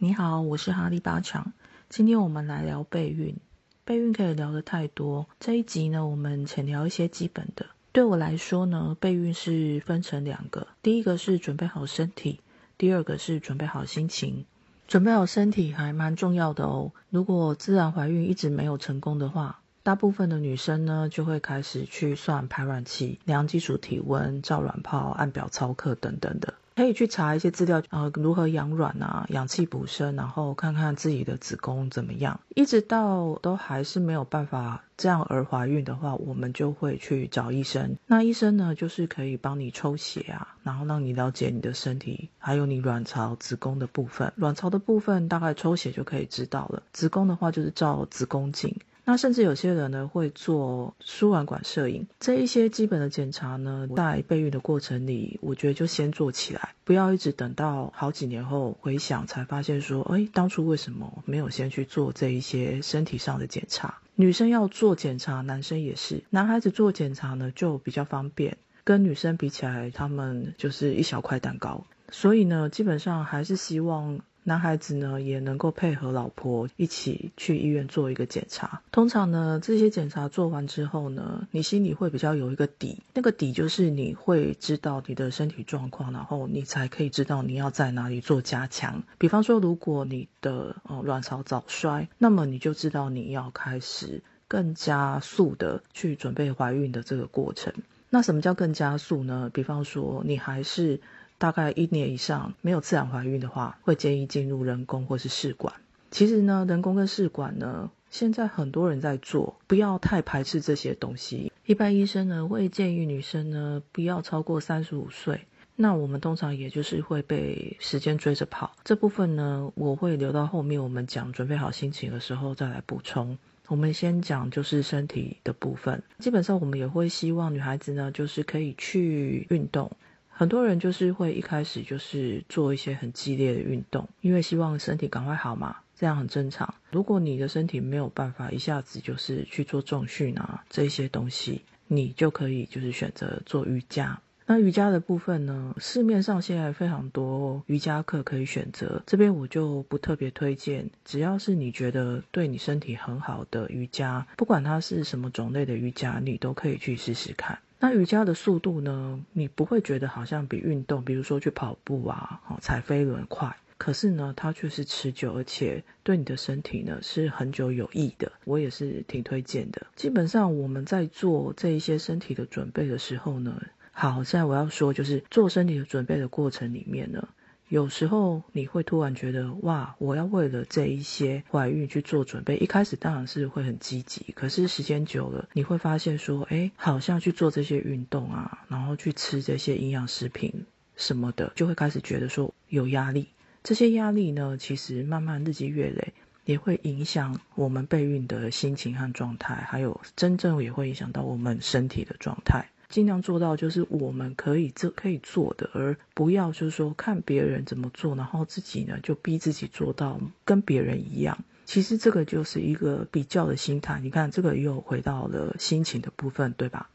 你好，我是哈利八强。今天我们来聊备孕。备孕可以聊的太多，这一集呢，我们浅聊一些基本的。对我来说呢，备孕是分成两个，第一个是准备好身体，第二个是准备好心情。准备好身体还蛮重要的哦。如果自然怀孕一直没有成功的话，大部分的女生呢就会开始去算排卵期、量基础体温、照卵泡、按表操课等等的。可以去查一些资料，呃，如何养卵啊，氧气补身，然后看看自己的子宫怎么样。一直到都还是没有办法这样而怀孕的话，我们就会去找医生。那医生呢，就是可以帮你抽血啊，然后让你了解你的身体，还有你卵巢、子宫的部分。卵巢的部分大概抽血就可以知道了。子宫的话就是照子宫镜。那甚至有些人呢会做输卵管摄影，这一些基本的检查呢，在备孕的过程里，我觉得就先做起来，不要一直等到好几年后回想才发现说，哎，当初为什么没有先去做这一些身体上的检查？女生要做检查，男生也是，男孩子做检查呢就比较方便，跟女生比起来，他们就是一小块蛋糕，所以呢，基本上还是希望。男孩子呢也能够配合老婆一起去医院做一个检查。通常呢，这些检查做完之后呢，你心里会比较有一个底，那个底就是你会知道你的身体状况，然后你才可以知道你要在哪里做加强。比方说，如果你的呃卵巢早衰，那么你就知道你要开始更加速的去准备怀孕的这个过程。那什么叫更加速呢？比方说，你还是。大概一年以上没有自然怀孕的话，会建议进入人工或是试管。其实呢，人工跟试管呢，现在很多人在做，不要太排斥这些东西。一般医生呢会建议女生呢不要超过三十五岁。那我们通常也就是会被时间追着跑。这部分呢，我会留到后面我们讲准备好心情的时候再来补充。我们先讲就是身体的部分。基本上我们也会希望女孩子呢，就是可以去运动。很多人就是会一开始就是做一些很激烈的运动，因为希望身体赶快好嘛，这样很正常。如果你的身体没有办法一下子就是去做重训啊这些东西，你就可以就是选择做瑜伽。那瑜伽的部分呢，市面上现在非常多瑜伽课可以选择，这边我就不特别推荐。只要是你觉得对你身体很好的瑜伽，不管它是什么种类的瑜伽，你都可以去试试看。那瑜伽的速度呢？你不会觉得好像比运动，比如说去跑步啊、踩飞轮快。可是呢，它却是持久，而且对你的身体呢是很久有益的。我也是挺推荐的。基本上我们在做这一些身体的准备的时候呢，好，现在我要说就是做身体的准备的过程里面呢。有时候你会突然觉得，哇，我要为了这一些怀孕去做准备。一开始当然是会很积极，可是时间久了，你会发现说，哎，好像去做这些运动啊，然后去吃这些营养食品什么的，就会开始觉得说有压力。这些压力呢，其实慢慢日积月累，也会影响我们备孕的心情和状态，还有真正也会影响到我们身体的状态。尽量做到就是我们可以这可以做的，而不要就是说看别人怎么做，然后自己呢就逼自己做到跟别人一样。其实这个就是一个比较的心态。你看这个又回到了心情的部分，对吧？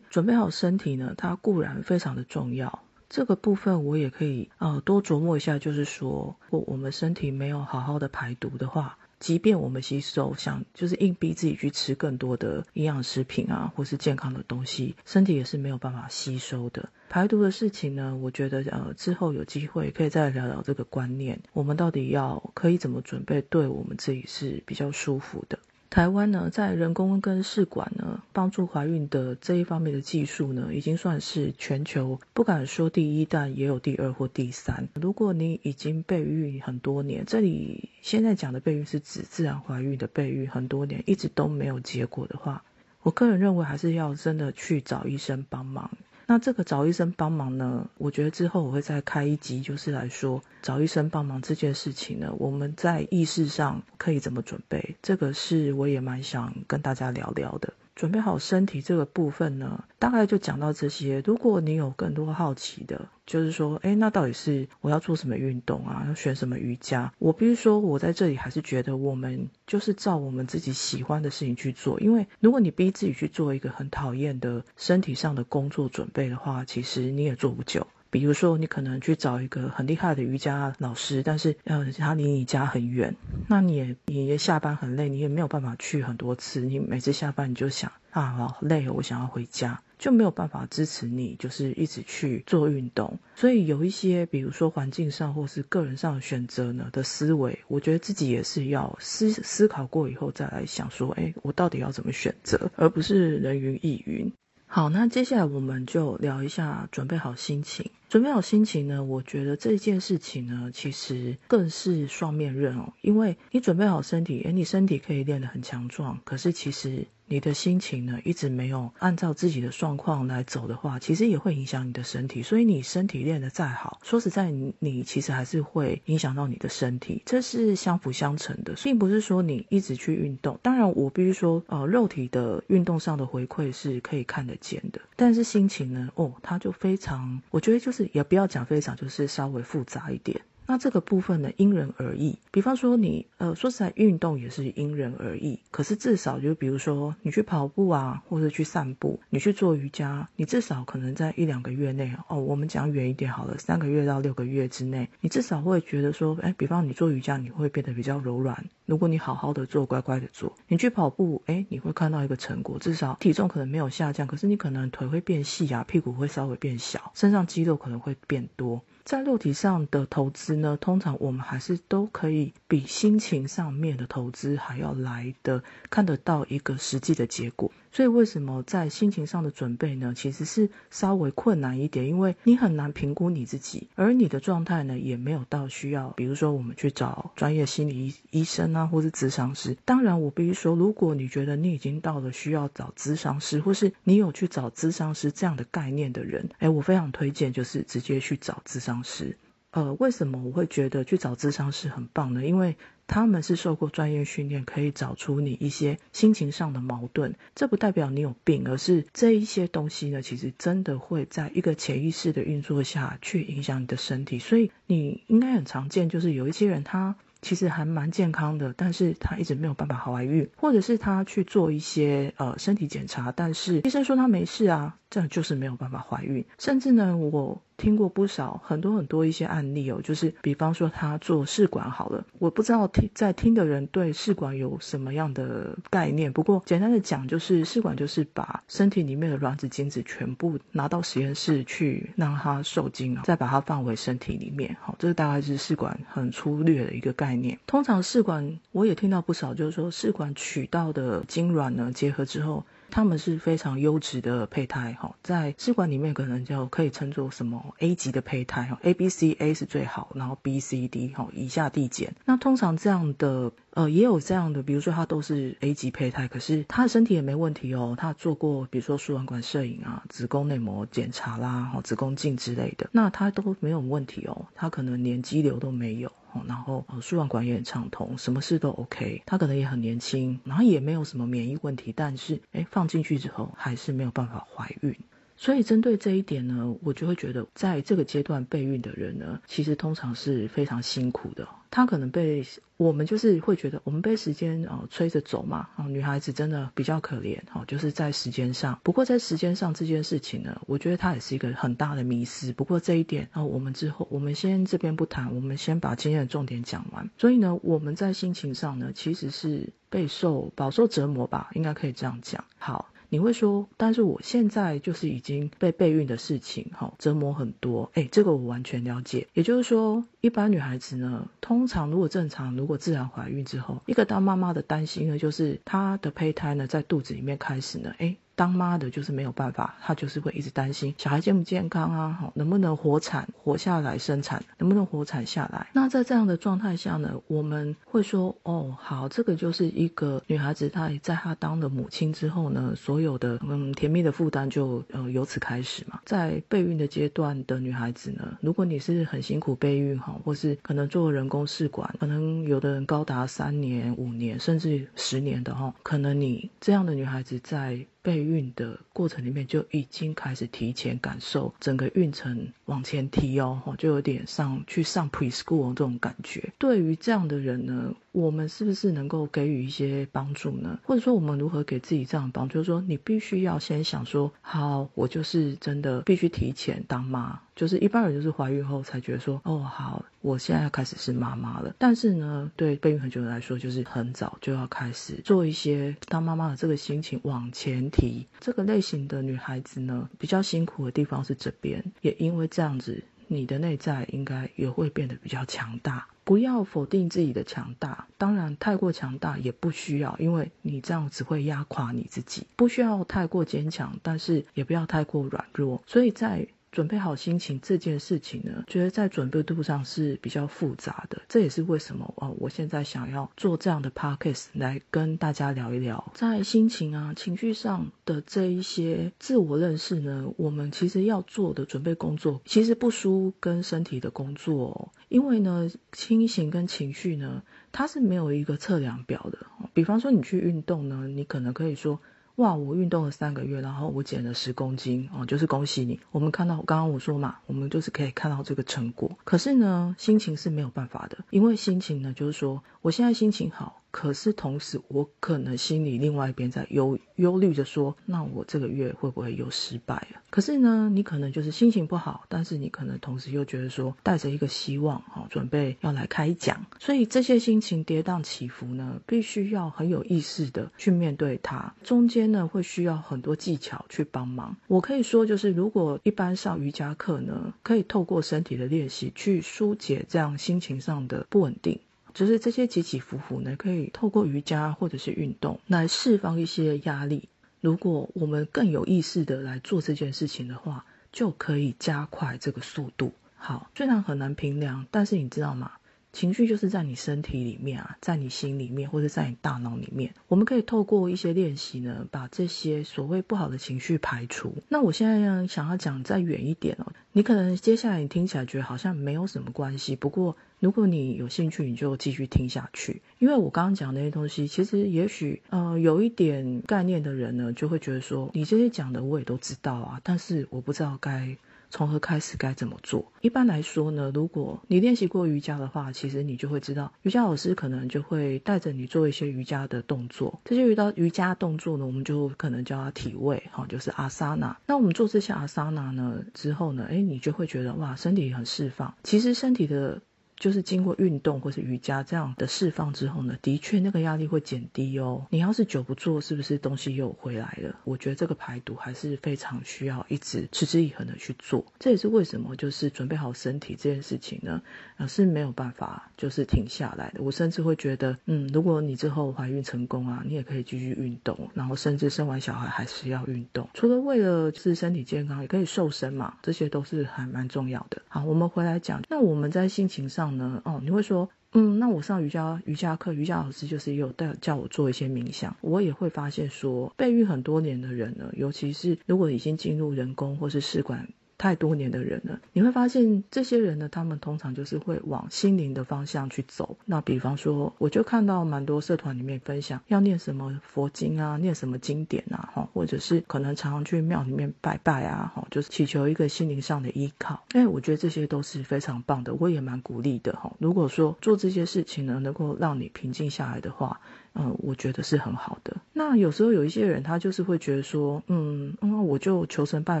准备好身体呢，它固然非常的重要。这个部分我也可以呃多琢磨一下，就是说，如果我们身体没有好好的排毒的话。即便我们吸收，想就是硬逼自己去吃更多的营养食品啊，或是健康的东西，身体也是没有办法吸收的。排毒的事情呢，我觉得呃之后有机会可以再聊聊这个观念，我们到底要可以怎么准备，对我们自己是比较舒服的。台湾呢，在人工跟试管呢帮助怀孕的这一方面的技术呢，已经算是全球不敢说第一，但也有第二或第三。如果你已经备孕很多年，这里现在讲的备孕是指自然怀孕的备孕很多年，一直都没有结果的话，我个人认为还是要真的去找医生帮忙。那这个找医生帮忙呢？我觉得之后我会再开一集，就是来说找医生帮忙这件事情呢，我们在意识上可以怎么准备？这个是我也蛮想跟大家聊聊的。准备好身体这个部分呢，大概就讲到这些。如果你有更多好奇的，就是说，哎，那到底是我要做什么运动啊？要选什么瑜伽？我必须说，我在这里还是觉得，我们就是照我们自己喜欢的事情去做。因为如果你逼自己去做一个很讨厌的身体上的工作准备的话，其实你也做不久。比如说，你可能去找一个很厉害的瑜伽老师，但是呃，他离你家很远，那你也你也下班很累，你也没有办法去很多次。你每次下班你就想啊，好累，我想要回家，就没有办法支持你，就是一直去做运动。所以有一些，比如说环境上或是个人上的选择呢的思维，我觉得自己也是要思思考过以后再来想说，哎，我到底要怎么选择，而不是人云亦云。好，那接下来我们就聊一下准备好心情。准备好心情呢，我觉得这件事情呢，其实更是双面刃哦。因为你准备好身体，诶，你身体可以练得很强壮，可是其实。你的心情呢，一直没有按照自己的状况来走的话，其实也会影响你的身体。所以你身体练得再好，说实在，你其实还是会影响到你的身体，这是相辅相成的，并不是说你一直去运动。当然，我必须说，呃，肉体的运动上的回馈是可以看得见的，但是心情呢，哦，它就非常，我觉得就是也不要讲非常，就是稍微复杂一点。那这个部分呢，因人而异。比方说你，呃，说实在，运动也是因人而异。可是至少就比如说你去跑步啊，或者去散步，你去做瑜伽，你至少可能在一两个月内，哦，我们讲远一点好了，三个月到六个月之内，你至少会觉得说，哎，比方你做瑜伽，你会变得比较柔软。如果你好好的做，乖乖的做，你去跑步，哎，你会看到一个成果，至少体重可能没有下降，可是你可能腿会变细啊，屁股会稍微变小，身上肌肉可能会变多。在肉体上的投资呢，通常我们还是都可以比心情上面的投资还要来的看得到一个实际的结果。所以为什么在心情上的准备呢？其实是稍微困难一点，因为你很难评估你自己，而你的状态呢也没有到需要，比如说我们去找专业心理医医生啊，或是咨商师。当然，我必须说，如果你觉得你已经到了需要找咨商师，或是你有去找咨商师这样的概念的人，哎，我非常推荐就是直接去找咨商师。呃，为什么我会觉得去找智商师很棒呢？因为他们是受过专业训练，可以找出你一些心情上的矛盾。这不代表你有病，而是这一些东西呢，其实真的会在一个潜意识的运作下去影响你的身体。所以你应该很常见，就是有一些人他。其实还蛮健康的，但是他一直没有办法怀孕，或者是他去做一些呃身体检查，但是医生说他没事啊，这样就是没有办法怀孕。甚至呢，我听过不少很多很多一些案例哦，就是比方说他做试管好了，我不知道听在听的人对试管有什么样的概念，不过简单的讲就是试管就是把身体里面的卵子精子全部拿到实验室去让它受精再把它放回身体里面，好，这个大概是试管很粗略的一个。概念通常试管我也听到不少，就是说试管取到的精卵呢结合之后，他们是非常优质的胚胎哈，在试管里面可能就可以称作什么 A 级的胚胎哈，A B C A 是最好，然后 B C D 哈以下递减。那通常这样的呃也有这样的，比如说他都是 A 级胚胎，可是他的身体也没问题哦，他做过比如说输卵管摄影啊、子宫内膜检查啦、哈子宫镜之类的，那他都没有问题哦，他可能连肌瘤都没有。然后呃输卵管也很畅通，什么事都 OK。他可能也很年轻，然后也没有什么免疫问题，但是哎放进去之后还是没有办法怀孕。所以针对这一点呢，我就会觉得，在这个阶段备孕的人呢，其实通常是非常辛苦的。他可能被我们就是会觉得，我们被时间啊催着走嘛。啊，女孩子真的比较可怜，哈，就是在时间上。不过在时间上这件事情呢，我觉得它也是一个很大的迷失。不过这一点啊，我们之后我们先这边不谈，我们先把今天的重点讲完。所以呢，我们在心情上呢，其实是备受饱受折磨吧，应该可以这样讲。好。你会说，但是我现在就是已经被备孕的事情，哈，折磨很多。哎，这个我完全了解。也就是说，一般女孩子呢，通常如果正常，如果自然怀孕之后，一个当妈妈的担心呢，就是她的胚胎呢在肚子里面开始呢，哎。当妈的就是没有办法，她就是会一直担心小孩健不健康啊，能不能活产活下来生产，能不能活产下来。那在这样的状态下呢，我们会说，哦，好，这个就是一个女孩子，她在她当了母亲之后呢，所有的嗯甜蜜的负担就呃由此开始嘛。在备孕的阶段的女孩子呢，如果你是很辛苦备孕哈，或是可能做人工试管，可能有的人高达三年、五年甚至十年的哈，可能你这样的女孩子在。备孕的过程里面就已经开始提前感受整个孕程往前提哦，就有点上去上 preschool 这种感觉。对于这样的人呢，我们是不是能够给予一些帮助呢？或者说，我们如何给自己这样的帮助？就是说，你必须要先想说，好，我就是真的必须提前当妈。就是一般人就是怀孕后才觉得说，哦，好，我现在要开始是妈妈了。但是呢，对备孕很久的来说，就是很早就要开始做一些当妈妈的这个心情往前提。这个类型的女孩子呢，比较辛苦的地方是这边，也因为这样子，你的内在应该也会变得比较强大。不要否定自己的强大，当然太过强大也不需要，因为你这样只会压垮你自己。不需要太过坚强，但是也不要太过软弱。所以在准备好心情这件事情呢，觉得在准备度上是比较复杂的。这也是为什么哦，我现在想要做这样的 podcast 来跟大家聊一聊，在心情啊、情绪上的这一些自我认识呢，我们其实要做的准备工作，其实不输跟身体的工作。因为呢，心情跟情绪呢，它是没有一个测量表的。比方说你去运动呢，你可能可以说。哇，我运动了三个月，然后我减了十公斤哦，就是恭喜你。我们看到刚刚我说嘛，我们就是可以看到这个成果。可是呢，心情是没有办法的，因为心情呢，就是说我现在心情好。可是同时，我可能心里另外一边在忧忧虑着说，那我这个月会不会又失败了？可是呢，你可能就是心情不好，但是你可能同时又觉得说，带着一个希望，哈，准备要来开讲。所以这些心情跌宕起伏呢，必须要很有意识的去面对它。中间呢，会需要很多技巧去帮忙。我可以说，就是如果一般上瑜伽课呢，可以透过身体的练习去疏解这样心情上的不稳定。就是这些起起伏伏呢，可以透过瑜伽或者是运动来释放一些压力。如果我们更有意识的来做这件事情的话，就可以加快这个速度。好，虽然很难平量，但是你知道吗？情绪就是在你身体里面啊，在你心里面或者在你大脑里面，我们可以透过一些练习呢，把这些所谓不好的情绪排除。那我现在想要讲再远一点哦，你可能接下来你听起来觉得好像没有什么关系，不过如果你有兴趣，你就继续听下去，因为我刚刚讲那些东西，其实也许呃有一点概念的人呢，就会觉得说，你这些讲的我也都知道啊，但是我不知道该。从何开始？该怎么做？一般来说呢，如果你练习过瑜伽的话，其实你就会知道，瑜伽老师可能就会带着你做一些瑜伽的动作。这些瑜伽瑜伽动作呢，我们就可能叫它体位，哈，就是阿萨那。那我们做这些阿萨那呢之后呢，哎，你就会觉得哇，身体很释放。其实身体的。就是经过运动或是瑜伽这样的释放之后呢，的确那个压力会减低哦。你要是久不做，是不是东西又回来了？我觉得这个排毒还是非常需要一直持之以恒的去做。这也是为什么就是准备好身体这件事情呢，呃是没有办法就是停下来的。我甚至会觉得，嗯，如果你之后怀孕成功啊，你也可以继续运动，然后甚至生完小孩还是要运动。除了为了就是身体健康，也可以瘦身嘛，这些都是还蛮重要的。好，我们回来讲，那我们在心情上。呢？哦，你会说，嗯，那我上瑜伽瑜伽课，瑜伽老师就是有带叫我做一些冥想，我也会发现说，备孕很多年的人呢，尤其是如果已经进入人工或是试管。太多年的人了，你会发现这些人呢，他们通常就是会往心灵的方向去走。那比方说，我就看到蛮多社团里面分享要念什么佛经啊，念什么经典啊，哈，或者是可能常常去庙里面拜拜啊，哈，就是祈求一个心灵上的依靠。哎，我觉得这些都是非常棒的，我也蛮鼓励的，哈。如果说做这些事情呢，能够让你平静下来的话。嗯，我觉得是很好的。那有时候有一些人，他就是会觉得说，嗯，嗯，我就求神拜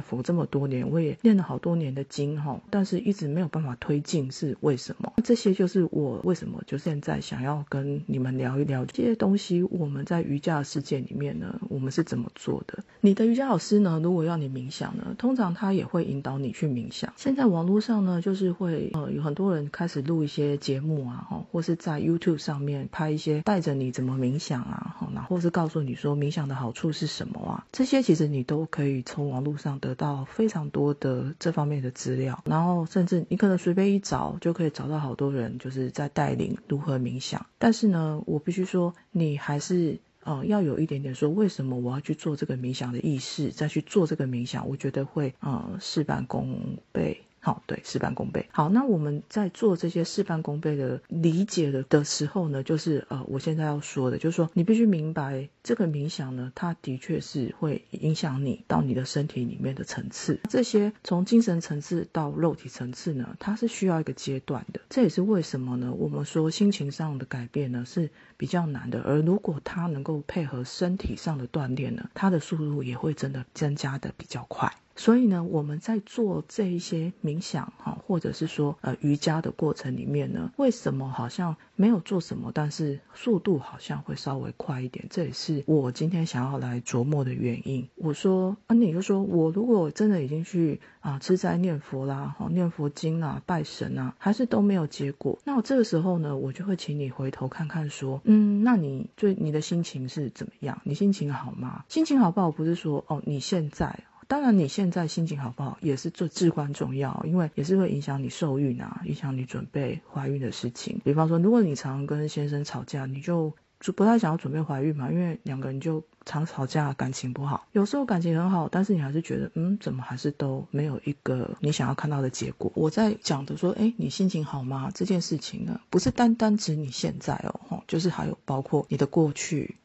佛这么多年，我也念了好多年的经哈，但是一直没有办法推进，是为什么？这些就是我为什么就现在想要跟你们聊一聊这些东西。我们在瑜伽的世界里面呢，我们是怎么做的？你的瑜伽老师呢，如果要你冥想呢，通常他也会引导你去冥想。现在网络上呢，就是会呃有很多人开始录一些节目啊，哈，或是在 YouTube 上面拍一些带着你怎么冥。想啊，然后是告诉你说冥想的好处是什么啊？这些其实你都可以从网络上得到非常多的这方面的资料，然后甚至你可能随便一找就可以找到好多人就是在带领如何冥想。但是呢，我必须说，你还是呃要有一点点说为什么我要去做这个冥想的意识，再去做这个冥想，我觉得会呃事半功倍。好，对，事半功倍。好，那我们在做这些事半功倍的理解的的时候呢，就是呃，我现在要说的，就是说你必须明白，这个冥想呢，它的确是会影响你到你的身体里面的层次。这些从精神层次到肉体层次呢，它是需要一个阶段的。这也是为什么呢？我们说心情上的改变呢是比较难的，而如果它能够配合身体上的锻炼呢，它的速度也会真的增加的比较快。所以呢，我们在做这一些冥想哈，或者是说呃瑜伽的过程里面呢，为什么好像没有做什么，但是速度好像会稍微快一点？这也是我今天想要来琢磨的原因。我说啊，你就说我如果真的已经去啊吃斋念佛啦，哈念佛经啊，拜神啊，还是都没有结果，那我这个时候呢，我就会请你回头看看说，嗯，那你最你的心情是怎么样？你心情好吗？心情好不好？不是说哦，你现在。当然，你现在心情好不好也是最至关重要，因为也是会影响你受孕啊，影响你准备怀孕的事情。比方说，如果你常跟先生吵架，你就就不太想要准备怀孕嘛，因为两个人就常吵架，感情不好。有时候感情很好，但是你还是觉得，嗯，怎么还是都没有一个你想要看到的结果。我在讲的说，哎，你心情好吗？这件事情呢，不是单单指你现在哦，就是还有包括你的过去，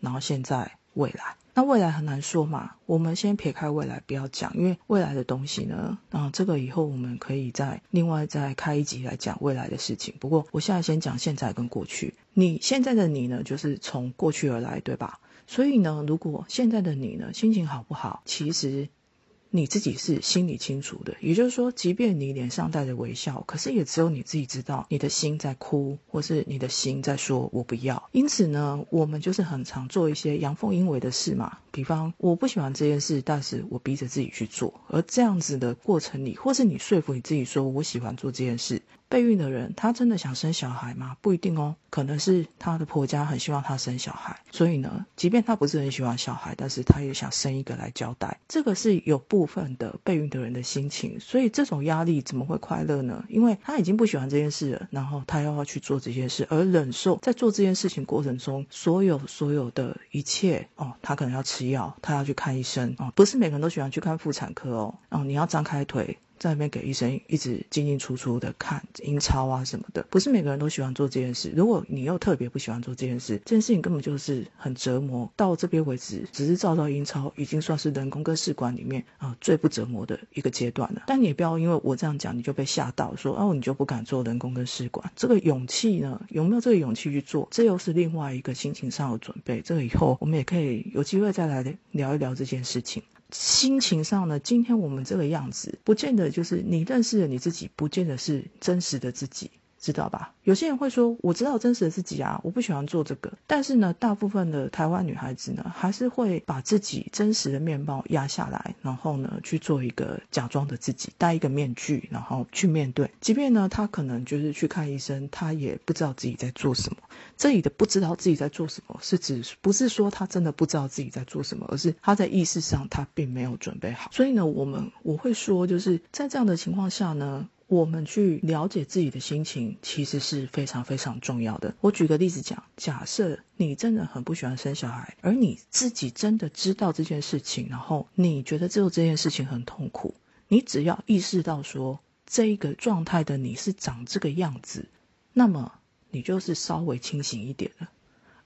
然后现在、未来。那未来很难说嘛，我们先撇开未来不要讲，因为未来的东西呢，啊，这个以后我们可以再另外再开一集来讲未来的事情。不过我现在先讲现在跟过去。你现在的你呢，就是从过去而来，对吧？所以呢，如果现在的你呢，心情好不好，其实。你自己是心里清楚的，也就是说，即便你脸上带着微笑，可是也只有你自己知道，你的心在哭，或是你的心在说“我不要”。因此呢，我们就是很常做一些阳奉阴违的事嘛。比方，我不喜欢这件事，但是我逼着自己去做。而这样子的过程里，或是你说服你自己说“我喜欢做这件事”。备孕的人，他真的想生小孩吗？不一定哦，可能是他的婆家很希望他生小孩，所以呢，即便他不是很喜欢小孩，但是他也想生一个来交代。这个是有部分的备孕的人的心情，所以这种压力怎么会快乐呢？因为他已经不喜欢这件事了，然后他又要去做这件事，而忍受在做这件事情过程中所有所有的一切哦，他可能要吃药，他要去看医生哦，不是每个人都喜欢去看妇产科哦，哦，你要张开腿。在那边给医生一直进进出出的看阴超啊什么的，不是每个人都喜欢做这件事。如果你又特别不喜欢做这件事，这件事情根本就是很折磨。到这边为止，只是照照阴超，已经算是人工跟试管里面啊最不折磨的一个阶段了。但你也不要因为我这样讲，你就被吓到，说哦你就不敢做人工跟试管。这个勇气呢，有没有这个勇气去做？这又是另外一个心情上的准备。这个以后我们也可以有机会再来聊一聊这件事情。心情上呢，今天我们这个样子，不见得就是你认识的你自己，不见得是真实的自己。知道吧？有些人会说，我知道真实的自己啊，我不喜欢做这个。但是呢，大部分的台湾女孩子呢，还是会把自己真实的面貌压下来，然后呢，去做一个假装的自己，戴一个面具，然后去面对。即便呢，她可能就是去看医生，她也不知道自己在做什么。这里的不知道自己在做什么，是指不是说她真的不知道自己在做什么，而是她在意识上她并没有准备好。所以呢，我们我会说，就是在这样的情况下呢。我们去了解自己的心情，其实是非常非常重要的。我举个例子讲，假设你真的很不喜欢生小孩，而你自己真的知道这件事情，然后你觉得只有这件事情很痛苦，你只要意识到说这一个状态的你是长这个样子，那么你就是稍微清醒一点了，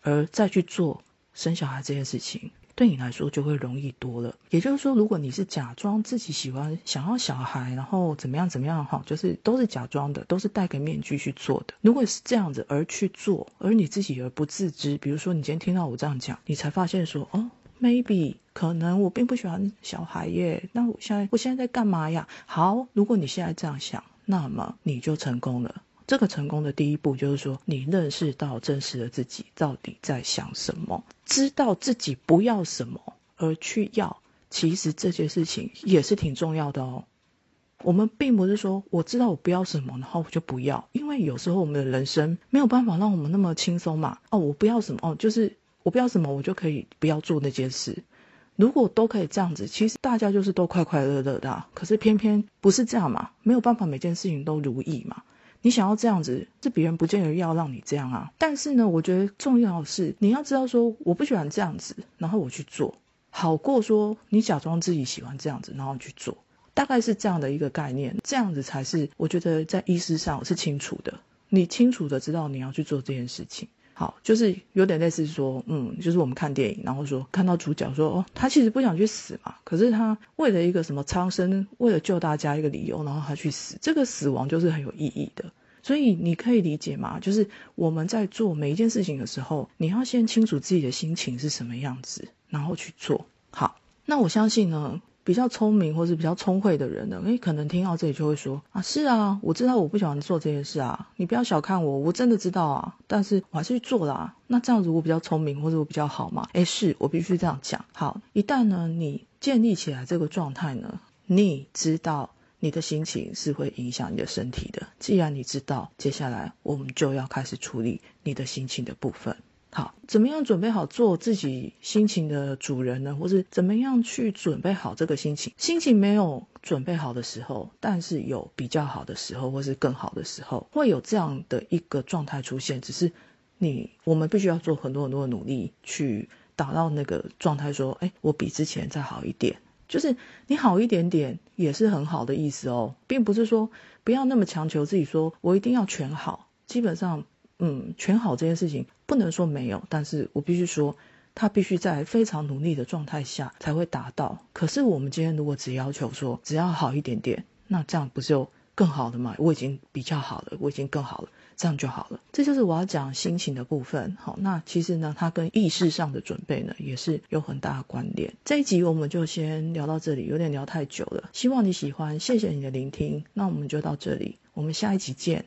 而再去做生小孩这件事情。对你来说就会容易多了。也就是说，如果你是假装自己喜欢、想要小孩，然后怎么样怎么样哈，就是都是假装的，都是戴个面具去做的。如果是这样子而去做，而你自己而不自知，比如说你今天听到我这样讲，你才发现说，哦，maybe 可能我并不喜欢小孩耶。那我现在我现在在干嘛呀？好，如果你现在这样想，那么你就成功了。这个成功的第一步就是说，你认识到真实的自己到底在想什么，知道自己不要什么而去要，其实这件事情也是挺重要的哦。我们并不是说我知道我不要什么，然后我就不要，因为有时候我们的人生没有办法让我们那么轻松嘛。哦，我不要什么哦，就是我不要什么，我就可以不要做那件事。如果都可以这样子，其实大家就是都快快乐乐的。可是偏偏不是这样嘛，没有办法每件事情都如意嘛。你想要这样子，这别人不见得要让你这样啊。但是呢，我觉得重要的是你要知道说，我不喜欢这样子，然后我去做，好过说你假装自己喜欢这样子，然后去做。大概是这样的一个概念，这样子才是我觉得在意识上是清楚的，你清楚的知道你要去做这件事情。好，就是有点类似说，嗯，就是我们看电影，然后说看到主角说，哦，他其实不想去死嘛，可是他为了一个什么苍生，为了救大家一个理由，然后他去死，这个死亡就是很有意义的。所以你可以理解嘛，就是我们在做每一件事情的时候，你要先清楚自己的心情是什么样子，然后去做好。那我相信呢。比较聪明或是比较聪慧的人呢，诶，可能听到这里就会说啊，是啊，我知道我不喜欢做这件事啊，你不要小看我，我真的知道啊，但是我还是去做啦。那这样子我比较聪明或者我比较好嘛？诶，是我必须这样讲。好，一旦呢你建立起来这个状态呢，你知道你的心情是会影响你的身体的。既然你知道，接下来我们就要开始处理你的心情的部分。好，怎么样准备好做自己心情的主人呢？或是怎么样去准备好这个心情？心情没有准备好的时候，但是有比较好的时候，或是更好的时候，会有这样的一个状态出现。只是你，我们必须要做很多很多的努力去达到那个状态，说，哎，我比之前再好一点。就是你好一点点也是很好的意思哦，并不是说不要那么强求自己，说我一定要全好。基本上。嗯，全好这件事情不能说没有，但是我必须说，他必须在非常努力的状态下才会达到。可是我们今天如果只要求说只要好一点点，那这样不就更好的吗？我已经比较好了，我已经更好了，这样就好了。这就是我要讲心情的部分。好，那其实呢，它跟意识上的准备呢，也是有很大的关联。这一集我们就先聊到这里，有点聊太久了，希望你喜欢，谢谢你的聆听。那我们就到这里，我们下一集见。